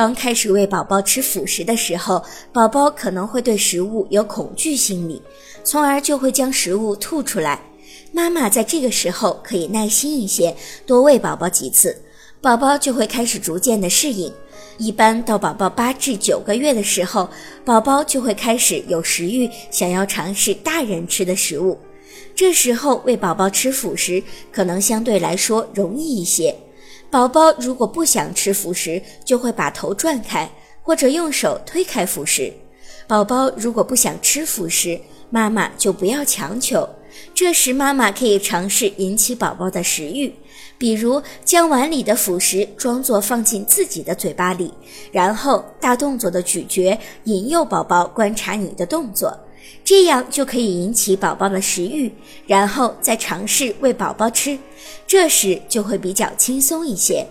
刚开始喂宝宝吃辅食的时候，宝宝可能会对食物有恐惧心理，从而就会将食物吐出来。妈妈在这个时候可以耐心一些，多喂宝宝几次，宝宝就会开始逐渐的适应。一般到宝宝八至九个月的时候，宝宝就会开始有食欲，想要尝试大人吃的食物。这时候喂宝宝吃辅食可能相对来说容易一些。宝宝如果不想吃辅食，就会把头转开，或者用手推开辅食。宝宝如果不想吃辅食，妈妈就不要强求。这时，妈妈可以尝试引起宝宝的食欲，比如将碗里的辅食装作放进自己的嘴巴里，然后大动作的咀嚼，引诱宝宝观察你的动作，这样就可以引起宝宝的食欲，然后再尝试喂宝宝吃，这时就会比较轻松一些。